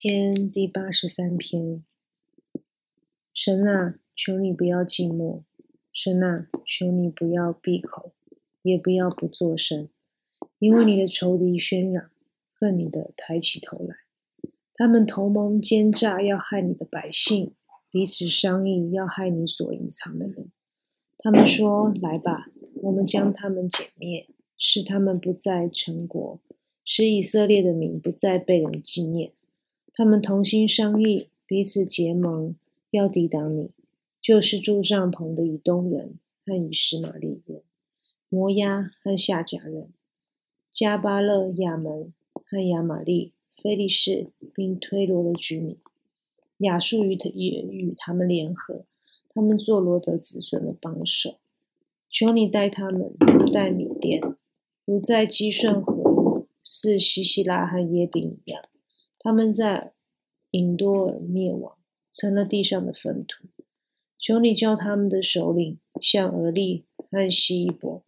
篇第八十三篇，神啊，求你不要寂寞；神啊，求你不要闭口，也不要不作声，因为你的仇敌喧嚷，恨你的抬起头来，他们同盟奸诈，要害你的百姓，彼此商议，要害你所隐藏的人。他们说：“来吧，我们将他们歼灭，使他们不再成国，使以色列的名不再被人纪念。”他们同心商议，彼此结盟，要抵挡你。就是住帐篷的以东人和以实玛利人、摩押和夏甲人、加巴勒、亚门和亚玛利、菲利士，并推罗的居民。亚述与他也与他们联合，他们做罗德子孙的帮手。求你带他们，如带米甸，如在基顺河似西西拉和耶宾一样。他们在隐多尔灭亡，成了地上的粪土。求你叫他们的首领像俄利和希伯，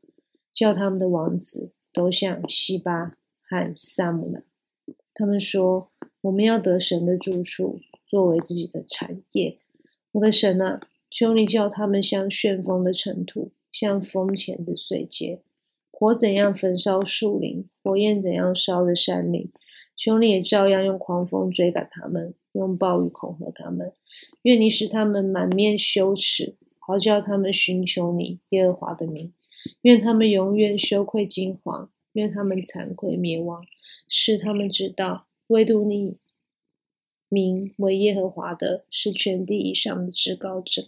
叫他们的王子都像西巴和萨姆纳。他们说：“我们要得神的住处，作为自己的产业。”我的神啊，求你叫他们像旋风的尘土，像风前的碎秸。火怎样焚烧树林，火焰怎样烧的山林。求你也照样用狂风追赶他们，用暴雨恐吓他们。愿你使他们满面羞耻，好叫他们寻求你耶和华的名。愿他们永远羞愧惊惶，愿他们惭愧灭亡，使他们知道，唯独你名为耶和华的，是全地以上的至高者。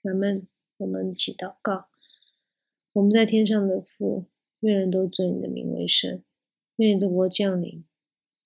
咱们，我们一起祷告。我们在天上的父，愿人都尊你的名为圣。愿你的国降临。